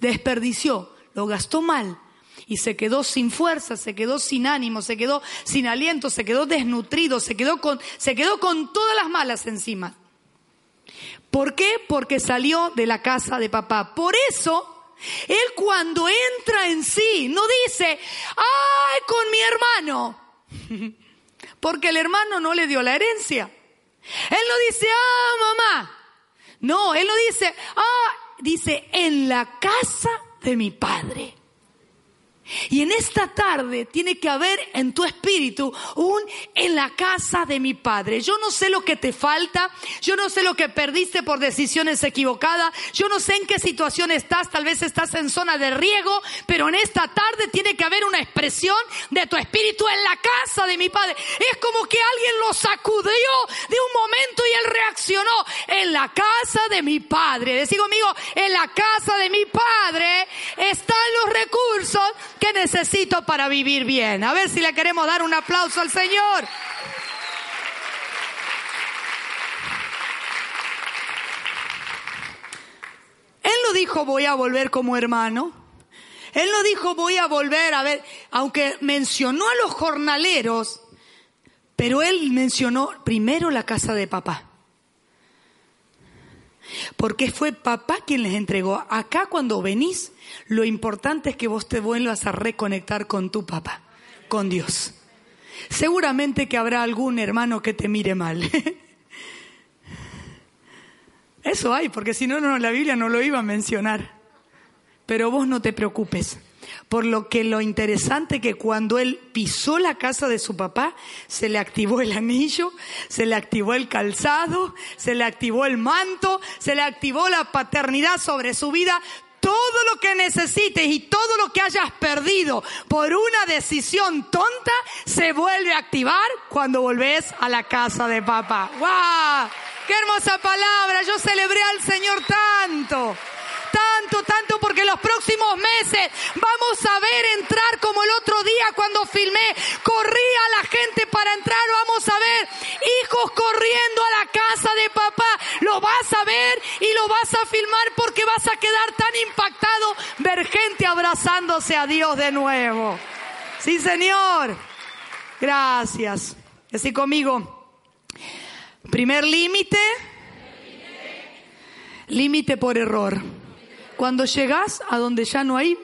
desperdició, lo gastó mal y se quedó sin fuerza, se quedó sin ánimo, se quedó sin aliento, se quedó desnutrido, se quedó con, se quedó con todas las malas encima. ¿Por qué? Porque salió de la casa de papá. Por eso él cuando entra en sí no dice, ay, con mi hermano, porque el hermano no le dio la herencia. Él no dice, ah, mamá. No, él no dice, ah, dice, en la casa de mi padre. Y en esta tarde tiene que haber en tu espíritu un en la casa de mi Padre. Yo no sé lo que te falta, yo no sé lo que perdiste por decisiones equivocadas, yo no sé en qué situación estás, tal vez estás en zona de riego, pero en esta tarde tiene que haber una expresión de tu espíritu en la casa de mi Padre. Es como que alguien lo sacudió de un momento y él reaccionó en la casa de mi Padre. Decí conmigo, en la casa de mi Padre están los recursos ¿Qué necesito para vivir bien? A ver si le queremos dar un aplauso al Señor. Él no dijo voy a volver como hermano. Él no dijo voy a volver a ver, aunque mencionó a los jornaleros, pero él mencionó primero la casa de papá. Porque fue papá quien les entregó. Acá cuando venís, lo importante es que vos te vuelvas a reconectar con tu papá, con Dios. Seguramente que habrá algún hermano que te mire mal. Eso hay, porque si no, no, la Biblia no lo iba a mencionar. Pero vos no te preocupes. Por lo que lo interesante que cuando él pisó la casa de su papá, se le activó el anillo, se le activó el calzado, se le activó el manto, se le activó la paternidad sobre su vida. Todo lo que necesites y todo lo que hayas perdido por una decisión tonta se vuelve a activar cuando volvés a la casa de papá. ¡Wow! ¡Qué hermosa palabra! Yo celebré al Señor tanto tanto, tanto, porque los próximos meses vamos a ver entrar como el otro día cuando filmé, corría la gente para entrar, vamos a ver hijos corriendo a la casa de papá, lo vas a ver y lo vas a filmar porque vas a quedar tan impactado ver gente abrazándose a Dios de nuevo. Sí, Señor. Gracias. Así conmigo. Primer límite. Límite por error. Cuando llegas a donde ya no hay,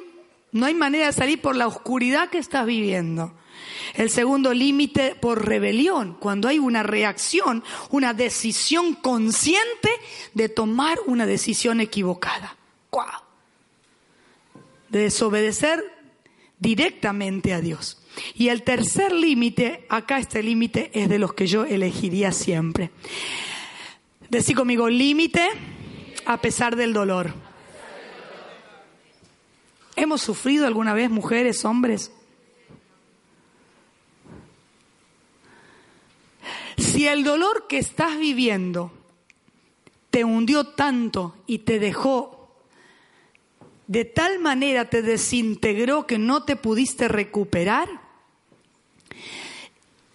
no hay manera de salir por la oscuridad que estás viviendo. El segundo límite por rebelión, cuando hay una reacción, una decisión consciente de tomar una decisión equivocada. De desobedecer directamente a Dios. Y el tercer límite, acá este límite es de los que yo elegiría siempre. Decí conmigo, límite a pesar del dolor. ¿Hemos sufrido alguna vez mujeres, hombres? Si el dolor que estás viviendo te hundió tanto y te dejó de tal manera, te desintegró que no te pudiste recuperar,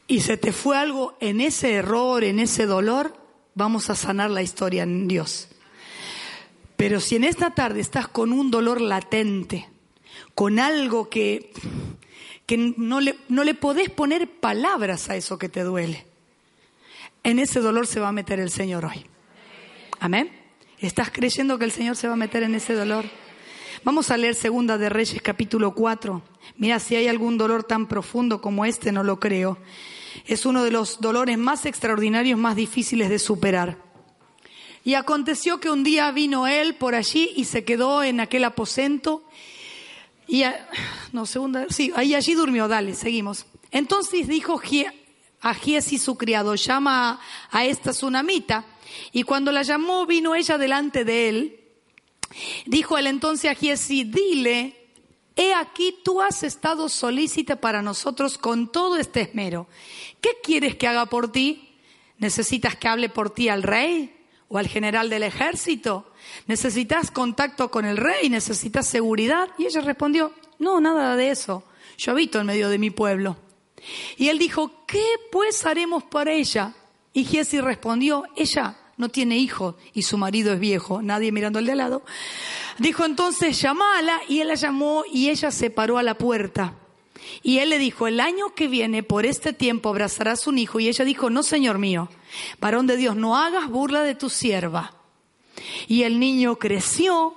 y se te fue algo en ese error, en ese dolor, vamos a sanar la historia en Dios. Pero si en esta tarde estás con un dolor latente, con algo que, que no, le, no le podés poner palabras a eso que te duele. En ese dolor se va a meter el Señor hoy. Amén. ¿Estás creyendo que el Señor se va a meter en ese dolor? Vamos a leer Segunda de Reyes capítulo 4. Mira, si hay algún dolor tan profundo como este, no lo creo. Es uno de los dolores más extraordinarios, más difíciles de superar. Y aconteció que un día vino él por allí y se quedó en aquel aposento y no, segunda, sí, ahí allí durmió, dale, seguimos. Entonces dijo a Giesi su criado, llama a esta tsunamita. Y cuando la llamó, vino ella delante de él. Dijo él entonces a Giesi, dile, he aquí tú has estado solícita para nosotros con todo este esmero. ¿Qué quieres que haga por ti? ¿Necesitas que hable por ti al rey? O al general del ejército? ¿Necesitas contacto con el rey? ¿Necesitas seguridad? Y ella respondió, no, nada de eso. Yo habito en medio de mi pueblo. Y él dijo, ¿qué pues haremos para ella? Y Giesi respondió, ella no tiene hijo y su marido es viejo, nadie mirando al de al lado. Dijo entonces, llamala y él la llamó y ella se paró a la puerta. Y él le dijo, el año que viene, por este tiempo, abrazarás un hijo. Y ella dijo, no, Señor mío, varón de Dios, no hagas burla de tu sierva. Y el niño creció,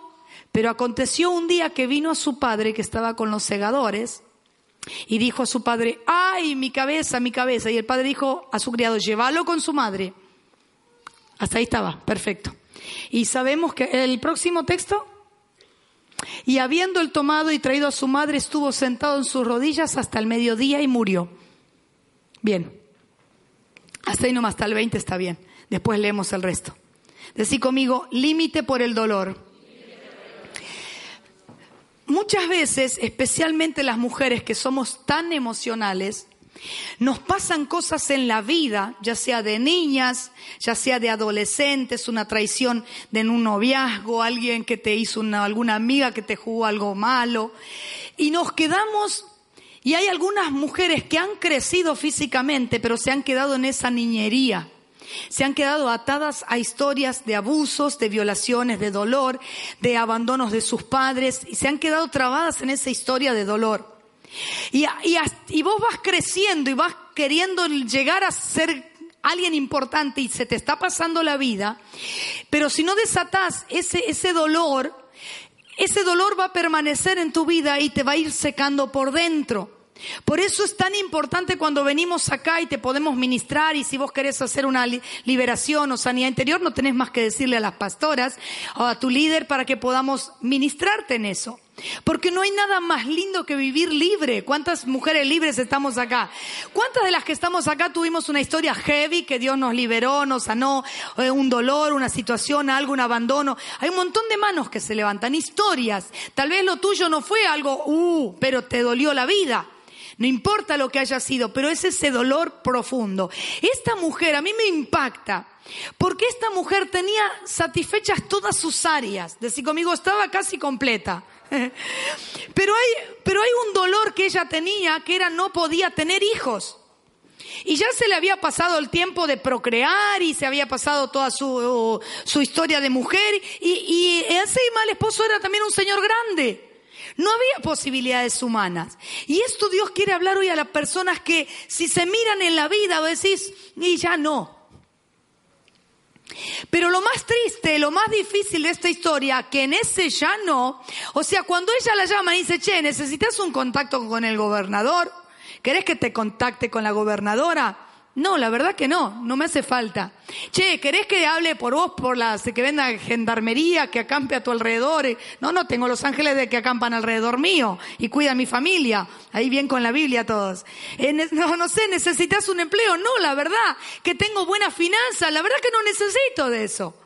pero aconteció un día que vino a su padre, que estaba con los segadores, y dijo a su padre, ay, mi cabeza, mi cabeza. Y el padre dijo a su criado, llévalo con su madre. Hasta ahí estaba, perfecto. Y sabemos que el próximo texto, y habiendo el tomado y traído a su madre, estuvo sentado en sus rodillas hasta el mediodía y murió. Bien, hasta ahí nomás, hasta el 20 está bien. Después leemos el resto. Decí conmigo, límite por el dolor. Muchas veces, especialmente las mujeres que somos tan emocionales, nos pasan cosas en la vida, ya sea de niñas, ya sea de adolescentes, una traición de un noviazgo, alguien que te hizo una, alguna amiga que te jugó algo malo, y nos quedamos, y hay algunas mujeres que han crecido físicamente, pero se han quedado en esa niñería. Se han quedado atadas a historias de abusos, de violaciones, de dolor, de abandonos de sus padres, y se han quedado trabadas en esa historia de dolor. Y, y, vos vas creciendo y vas queriendo llegar a ser alguien importante y se te está pasando la vida, pero si no desatás ese, ese dolor, ese dolor va a permanecer en tu vida y te va a ir secando por dentro. Por eso es tan importante cuando venimos acá y te podemos ministrar y si vos querés hacer una liberación o sanidad interior, no tenés más que decirle a las pastoras o a tu líder para que podamos ministrarte en eso. Porque no hay nada más lindo que vivir libre. ¿Cuántas mujeres libres estamos acá? ¿Cuántas de las que estamos acá tuvimos una historia heavy que Dios nos liberó, nos sanó, eh, un dolor, una situación, algo, un abandono? Hay un montón de manos que se levantan, historias. Tal vez lo tuyo no fue algo, uh, pero te dolió la vida. No importa lo que haya sido, pero es ese dolor profundo. Esta mujer a mí me impacta porque esta mujer tenía satisfechas todas sus áreas. Decir conmigo, estaba casi completa. Pero hay, pero hay un dolor que ella tenía que era no podía tener hijos. Y ya se le había pasado el tiempo de procrear y se había pasado toda su, su historia de mujer. Y, y ese mal esposo era también un señor grande. No había posibilidades humanas. Y esto Dios quiere hablar hoy a las personas que si se miran en la vida, decís, y ya no. Pero lo más triste, lo más difícil de esta historia, que en ese ya no, o sea, cuando ella la llama y dice, che, necesitas un contacto con el gobernador, ¿querés que te contacte con la gobernadora? No, la verdad que no, no me hace falta. Che, ¿querés que hable por vos, por la que venda gendarmería, que acampe a tu alrededor? No, no, tengo los ángeles de que acampan alrededor mío y cuidan mi familia. Ahí bien con la Biblia todos. Eh, no, no sé, ¿necesitas un empleo? No, la verdad, que tengo buena finanza, la verdad que no necesito de eso.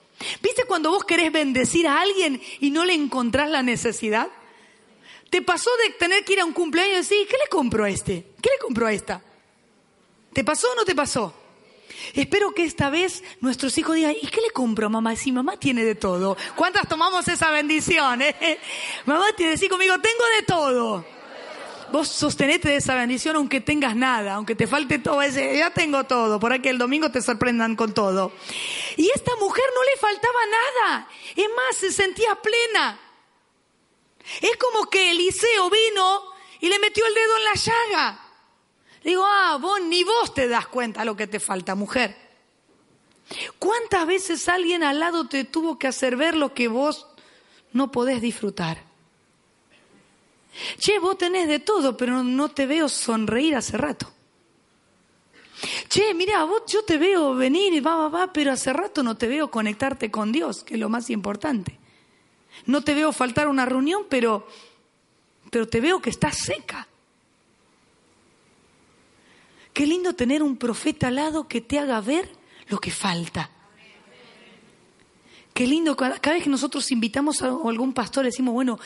¿Viste cuando vos querés bendecir a alguien y no le encontrás la necesidad? ¿Te pasó de tener que ir a un cumpleaños y decir, ¿qué le compro a este? ¿Qué le compro a esta? ¿Te pasó o no te pasó? Espero que esta vez nuestros hijos digan, ¿y qué le compro mamá? Si mamá tiene de todo. ¿Cuántas tomamos esa bendición? Eh? Mamá tiene, decir conmigo, tengo de todo. Vos sostenete de esa bendición aunque tengas nada, aunque te falte todo, ese, ya tengo todo, por que el domingo te sorprendan con todo. Y esta mujer no le faltaba nada, es más, se sentía plena. Es como que Eliseo vino y le metió el dedo en la llaga. Digo, ah, vos ni vos te das cuenta lo que te falta, mujer. ¿Cuántas veces alguien al lado te tuvo que hacer ver lo que vos no podés disfrutar? Che, vos tenés de todo, pero no te veo sonreír hace rato. Che, mira, vos yo te veo venir y va, va, va, pero hace rato no te veo conectarte con Dios, que es lo más importante. No te veo faltar una reunión, pero, pero te veo que estás seca. Qué lindo tener un profeta al lado que te haga ver lo que falta. Qué lindo, cada, vez que nosotros invitamos a algún pastor, decimos, bueno,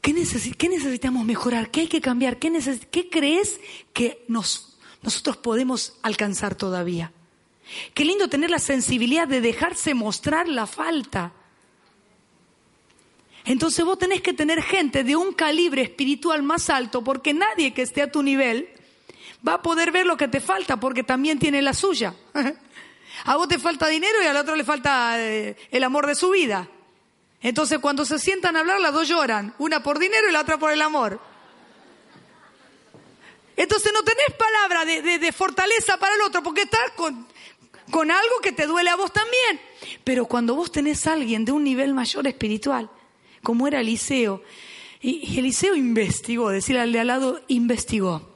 ¿qué, necesitamos mejorar? ¿Qué hay que cambiar? ¿Qué, crees que nosotros podemos alcanzar todavía? Qué lindo tener la sensibilidad de dejarse mostrar la falta. Entonces vos tenés que tener gente de un calibre espiritual más alto porque nadie que esté a tu nivel va a poder ver lo que te falta porque también tiene la suya. A vos te falta dinero y al otro le falta eh, el amor de su vida. Entonces cuando se sientan a hablar las dos lloran, una por dinero y la otra por el amor. Entonces no tenés palabra de, fortaleza para el otro porque estás con, con algo que te duele a vos también. Pero cuando vos tenés a alguien de un nivel mayor espiritual, como era Eliseo, y Eliseo investigó, decirle al de al lado, investigó.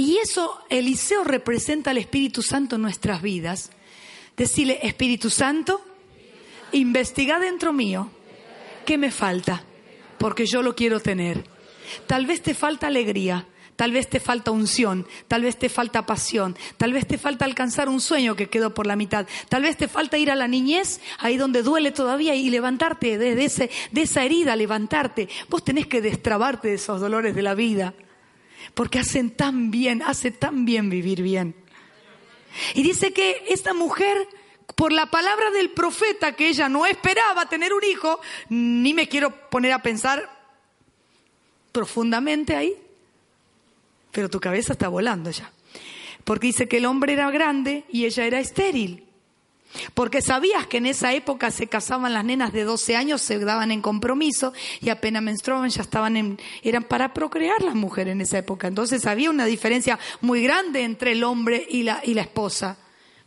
Y eso, Eliseo representa al Espíritu Santo en nuestras vidas. Decirle, Espíritu Santo, investiga dentro mío qué me falta, porque yo lo quiero tener. Tal vez te falta alegría, Tal vez te falta unción, tal vez te falta pasión, tal vez te falta alcanzar un sueño que quedó por la mitad, tal vez te falta ir a la niñez, ahí donde duele todavía, y levantarte de, ese, de esa herida, levantarte. Vos tenés que destrabarte de esos dolores de la vida, porque hacen tan bien, hace tan bien vivir bien. Y dice que esta mujer por la palabra del profeta que ella no esperaba tener un hijo, ni me quiero poner a pensar profundamente ahí, pero tu cabeza está volando ya. Porque dice que el hombre era grande y ella era estéril. Porque sabías que en esa época se casaban las nenas de 12 años, se daban en compromiso y apenas menstruaban ya estaban en, eran para procrear las mujeres en esa época. Entonces había una diferencia muy grande entre el hombre y la, y la esposa.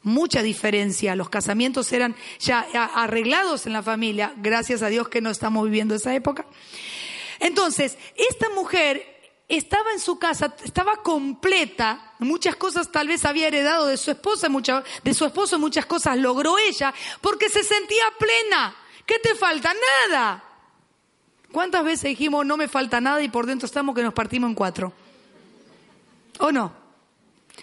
Mucha diferencia. Los casamientos eran ya arreglados en la familia. Gracias a Dios que no estamos viviendo esa época. Entonces, esta mujer estaba en su casa, estaba completa, muchas cosas tal vez había heredado de su esposa, de su esposo muchas cosas logró ella, porque se sentía plena. ¿Qué te falta? Nada. ¿Cuántas veces dijimos no me falta nada y por dentro estamos que nos partimos en cuatro? ¿O no?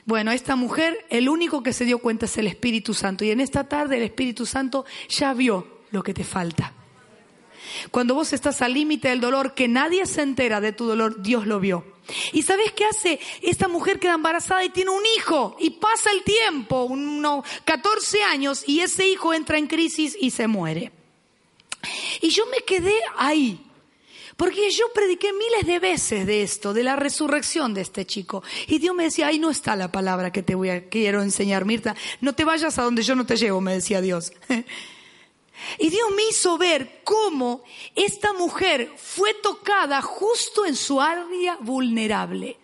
Bueno, esta mujer, el único que se dio cuenta es el Espíritu Santo. Y en esta tarde el Espíritu Santo ya vio lo que te falta. Cuando vos estás al límite del dolor, que nadie se entera de tu dolor, Dios lo vio. ¿Y sabes qué hace? Esta mujer queda embarazada y tiene un hijo y pasa el tiempo, unos 14 años, y ese hijo entra en crisis y se muere. Y yo me quedé ahí, porque yo prediqué miles de veces de esto, de la resurrección de este chico. Y Dios me decía, ahí no está la palabra que te voy a, quiero enseñar, Mirta. No te vayas a donde yo no te llevo, me decía Dios. Y Dios me hizo ver cómo esta mujer fue tocada justo en su área vulnerable.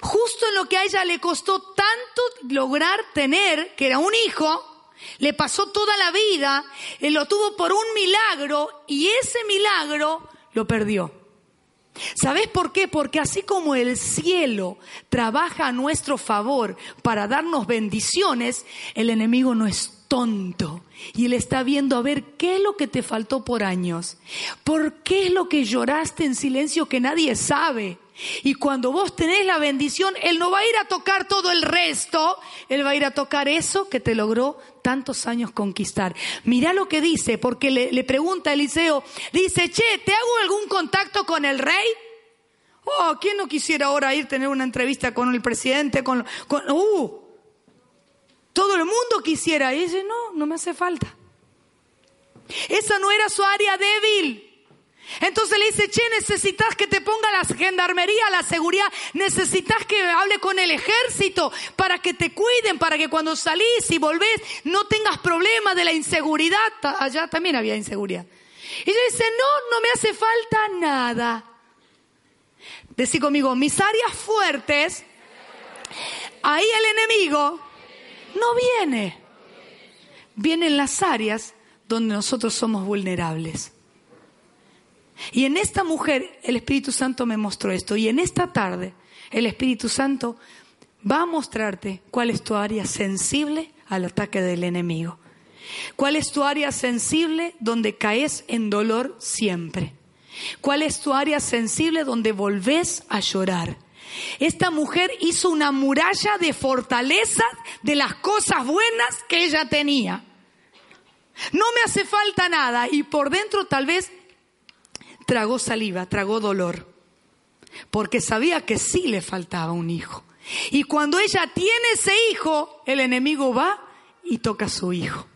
Justo en lo que a ella le costó tanto lograr tener, que era un hijo, le pasó toda la vida, él lo tuvo por un milagro y ese milagro lo perdió. ¿Sabes por qué? Porque así como el cielo trabaja a nuestro favor para darnos bendiciones, el enemigo no es tonto y él está viendo a ver qué es lo que te faltó por años, por qué es lo que lloraste en silencio que nadie sabe. Y cuando vos tenés la bendición, Él no va a ir a tocar todo el resto, Él va a ir a tocar eso que te logró tantos años conquistar. Mira lo que dice, porque le, pregunta a Eliseo, dice, che, ¿te hago algún contacto con el rey? Oh, ¿quién no quisiera ahora ir a tener una entrevista con el presidente? Con, con, uh, todo el mundo quisiera. Y dice, no, no me hace falta. Esa no era su área débil. Entonces le dice, che, necesitas que te ponga la gendarmería, la seguridad, necesitas que hable con el ejército para que te cuiden, para que cuando salís y volvés no tengas problemas de la inseguridad. Allá también había inseguridad. Y ella dice, no, no me hace falta nada. Decí conmigo, mis áreas fuertes, ahí el enemigo no viene. Vienen las áreas donde nosotros somos vulnerables. Y en esta mujer el Espíritu Santo me mostró esto. Y en esta tarde el Espíritu Santo va a mostrarte cuál es tu área sensible al ataque del enemigo. ¿Cuál es tu área sensible donde caes en dolor siempre? ¿Cuál es tu área sensible donde volvés a llorar? Esta mujer hizo una muralla de fortaleza de las cosas buenas que ella tenía. No me hace falta nada y por dentro tal vez tragó saliva, tragó dolor, porque sabía que sí le faltaba un hijo. Y cuando ella tiene ese hijo, el enemigo va y toca a su hijo.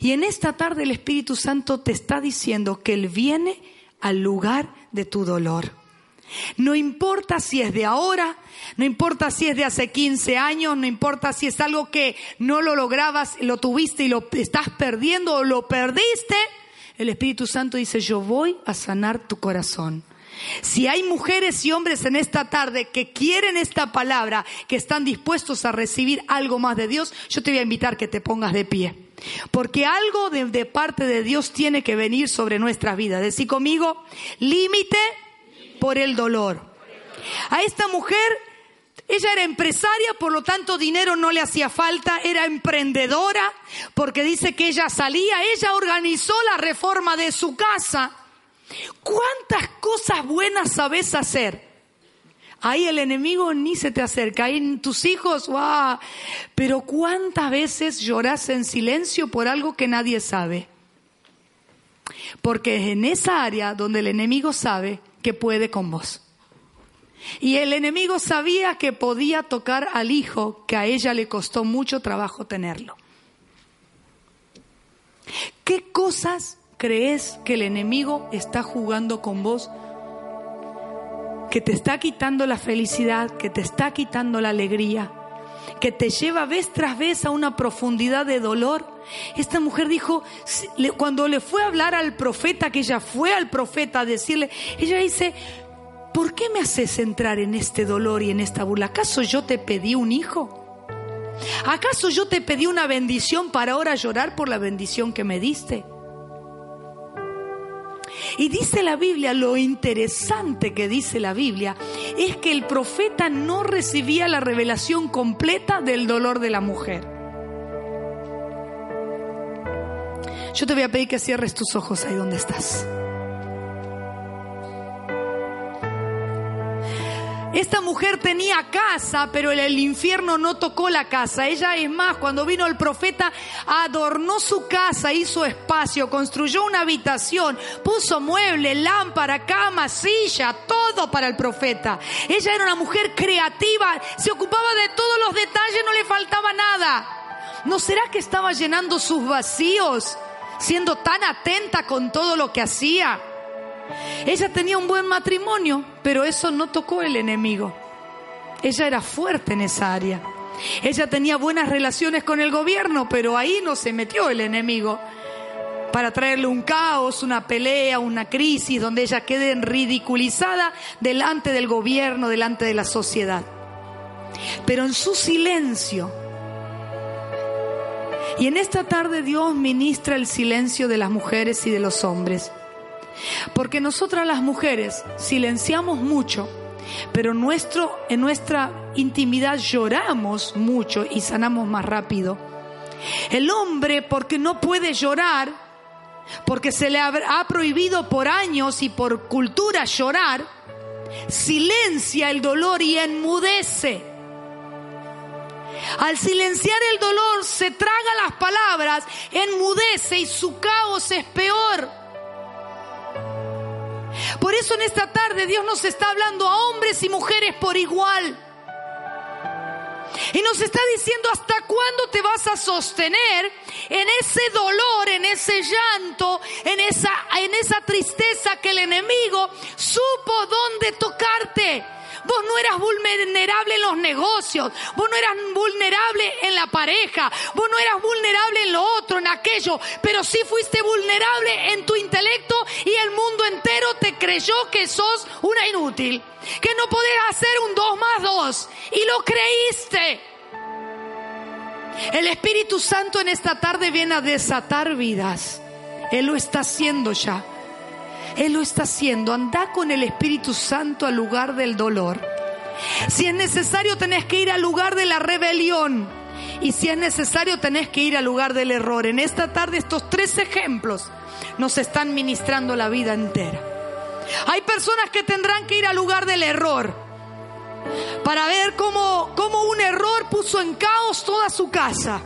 Y en esta tarde el Espíritu Santo te está diciendo que Él viene al lugar de tu dolor. No importa si es de ahora, no importa si es de hace 15 años, no importa si es algo que no lo lograbas, lo tuviste y lo estás perdiendo o lo perdiste, el Espíritu Santo dice, yo voy a sanar tu corazón. Si hay mujeres y hombres en esta tarde que quieren esta palabra, que están dispuestos a recibir algo más de Dios, yo te voy a invitar que te pongas de pie. Porque algo de, parte de Dios tiene que venir sobre nuestras vidas. Decí conmigo, límite por el dolor. A esta mujer, ella era empresaria, por lo tanto dinero no le hacía falta, era emprendedora, porque dice que ella salía, ella organizó la reforma de su casa. ¿Cuántas cosas buenas sabes hacer? Ahí el enemigo ni se te acerca, ahí tus hijos, ¡guau! Pero ¿cuántas veces lloras en silencio por algo que nadie sabe? Porque en esa área donde el enemigo sabe que puede con vos. Y el enemigo sabía que podía tocar al hijo, que a ella le costó mucho trabajo tenerlo. ¿Qué cosas crees que el enemigo está jugando con vos? Que te está quitando la felicidad, que te está quitando la alegría, que te lleva vez tras vez a una profundidad de dolor. Esta mujer dijo, cuando le fue a hablar al profeta, que ella fue al profeta a decirle, ella dice, ¿por qué me haces entrar en este dolor y en esta burla? ¿Acaso yo te pedí un hijo? ¿Acaso yo te pedí una bendición para ahora llorar por la bendición que me diste? Y dice la Biblia, lo interesante que dice la Biblia, es que el profeta no recibía la revelación completa del dolor de la mujer. Yo te voy a pedir que cierres tus ojos ahí donde estás. Esta mujer tenía casa, pero el infierno no tocó la casa. Ella es más, cuando vino el profeta, adornó su casa, hizo espacio, construyó una habitación, puso mueble, lámpara, cama, silla, todo para el profeta. Ella era una mujer creativa, se ocupaba de todos los detalles, no le faltaba nada. ¿No será que estaba llenando sus vacíos, siendo tan atenta con todo lo que hacía? Ella tenía un buen matrimonio, pero eso no tocó el enemigo. Ella era fuerte en esa área. Ella tenía buenas relaciones con el gobierno, pero ahí no se metió el enemigo para traerle un caos, una pelea, una crisis, donde ella quede ridiculizada delante del gobierno, delante de la sociedad. Pero en su silencio, y en esta tarde Dios ministra el silencio de las mujeres y de los hombres. Porque nosotras las mujeres silenciamos mucho, pero nuestro, en nuestra intimidad lloramos mucho y sanamos más rápido. El hombre, porque no puede llorar, porque se le ha prohibido por años y por cultura llorar, silencia el dolor y enmudece. Al silenciar el dolor se traga las palabras, enmudece y su caos es peor. Por eso en esta tarde Dios nos está hablando a hombres y mujeres por igual. Y nos está diciendo hasta cuándo te vas a sostener en ese dolor, en ese llanto, en esa, en esa tristeza que el enemigo supo dónde tocarte. Vos no eras vulnerable en los negocios, vos no eras vulnerable en la pareja, vos no eras vulnerable en lo otro, en aquello, pero sí fuiste vulnerable en tu intelecto y el mundo entero te creyó que sos una inútil, que no podés hacer un 2 más 2 y lo creíste. El Espíritu Santo en esta tarde viene a desatar vidas. Él lo está haciendo ya. Él lo está haciendo. Anda con el Espíritu Santo al lugar del dolor. Si es necesario, tenés que ir al lugar de la rebelión. Y si es necesario, tenés que ir al lugar del error. En esta tarde, estos tres ejemplos nos están ministrando la vida entera. Hay personas que tendrán que ir al lugar del error para ver cómo, cómo un error puso en caos toda su casa.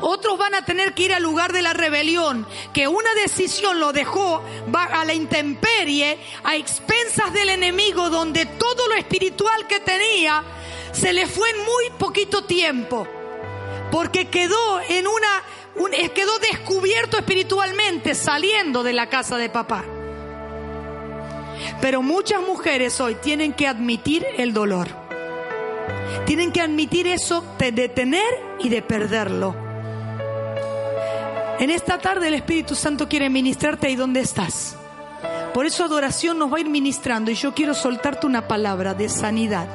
Otros van a tener que ir al lugar de la rebelión, que una decisión lo dejó a la intemperie, a expensas del enemigo, donde todo lo espiritual que tenía se le fue en muy poquito tiempo, porque quedó en una, quedó descubierto espiritualmente saliendo de la casa de papá. Pero muchas mujeres hoy tienen que admitir el dolor. Tienen que admitir eso de tener y de perderlo. En esta tarde el Espíritu Santo quiere ministrarte ahí donde estás. Por eso adoración nos va a ir ministrando y yo quiero soltarte una palabra de sanidad.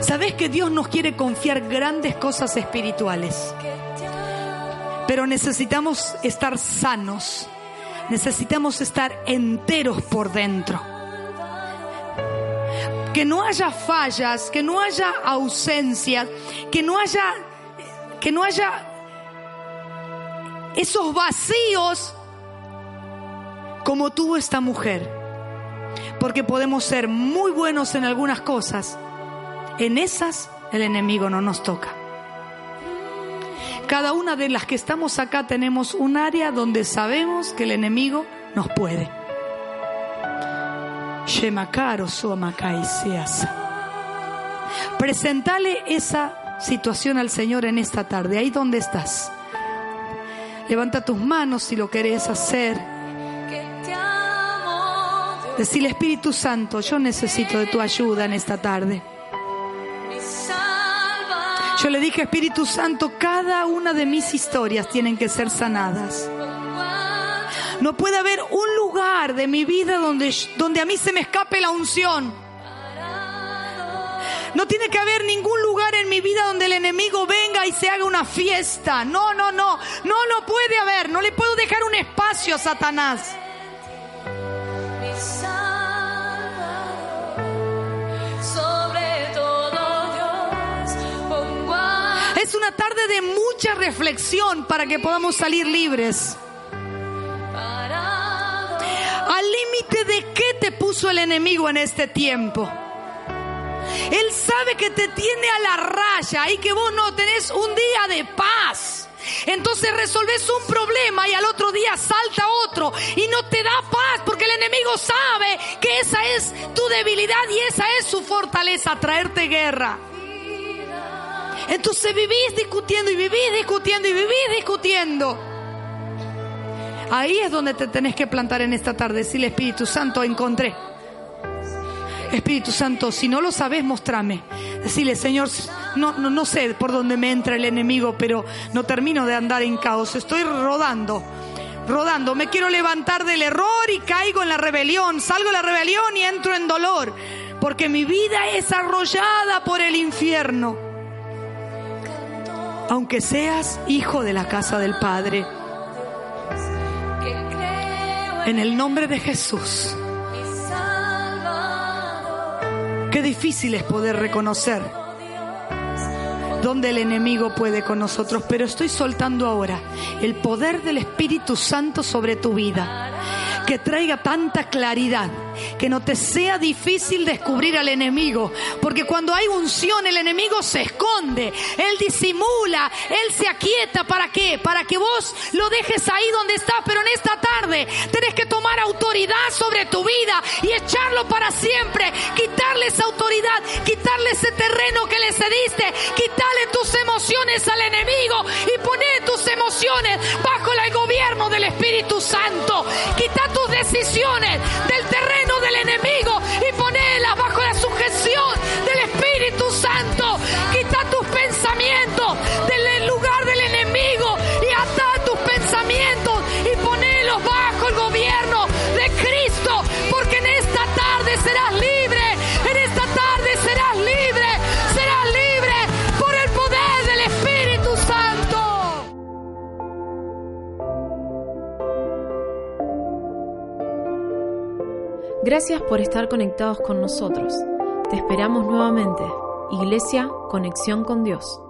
Sabes que Dios nos quiere confiar grandes cosas espirituales, pero necesitamos estar sanos, necesitamos estar enteros por dentro. Que no haya fallas, que no haya ausencias, que no haya, que no haya esos vacíos como tuvo esta mujer. Porque podemos ser muy buenos en algunas cosas, en esas el enemigo no nos toca. Cada una de las que estamos acá tenemos un área donde sabemos que el enemigo nos puede. Presentale esa situación al Señor en esta tarde, ahí donde estás. Levanta tus manos si lo querés hacer. Decirle Espíritu Santo, yo necesito de tu ayuda en esta tarde. Yo le dije, Espíritu Santo, cada una de mis historias tienen que ser sanadas. No puede haber un lugar de mi vida donde, donde a mí se me escape la unción. No tiene que haber ningún lugar en mi vida donde el enemigo venga y se haga una fiesta. No, no, no. No lo puede haber. No le puedo dejar un espacio a Satanás. Es una tarde de mucha reflexión para que podamos salir libres. Al límite de qué te puso el enemigo en este tiempo. Él sabe que te tiene a la raya y que vos no tenés un día de paz. Entonces resolves un problema y al otro día salta otro y no te da paz porque el enemigo sabe que esa es tu debilidad y esa es su fortaleza, traerte guerra. Entonces vivís discutiendo y vivís discutiendo y vivís discutiendo. Ahí es donde te tenés que plantar en esta tarde. Si el Espíritu Santo encontré. Espíritu Santo, si no lo sabes, mostrame. Decirle, Señor, no, no, no sé por dónde me entra el enemigo, pero no termino de andar en caos. Estoy rodando, rodando. Me quiero levantar del error y caigo en la rebelión. Salgo de la rebelión y entro en dolor. Porque mi vida es arrollada por el infierno. Aunque seas hijo de la casa del Padre. En el nombre de Jesús. Qué difícil es poder reconocer dónde el enemigo puede con nosotros, pero estoy soltando ahora el poder del Espíritu Santo sobre tu vida, que traiga tanta claridad que no te sea difícil descubrir al enemigo, porque cuando hay unción el enemigo se esconde, él disimula, él se aquieta, ¿para qué? Para que vos lo dejes ahí donde está, pero en esta tarde tenés que tomar autoridad sobre tu vida y echarlo para siempre, quitarle esa autoridad, quitarle ese terreno que le cediste, quitarle tus emociones al enemigo y poner tus emociones bajo el gobierno del Espíritu Santo, quita tus decisiones del terreno del enemigo y ponerla bajo la sujeción del Espíritu Santo. Quita tus pensamientos del lugar del enemigo y ata tus pensamientos y ponelos bajo el gobierno de Cristo, porque en esta tarde serás libre, Gracias por estar conectados con nosotros. Te esperamos nuevamente. Iglesia, conexión con Dios.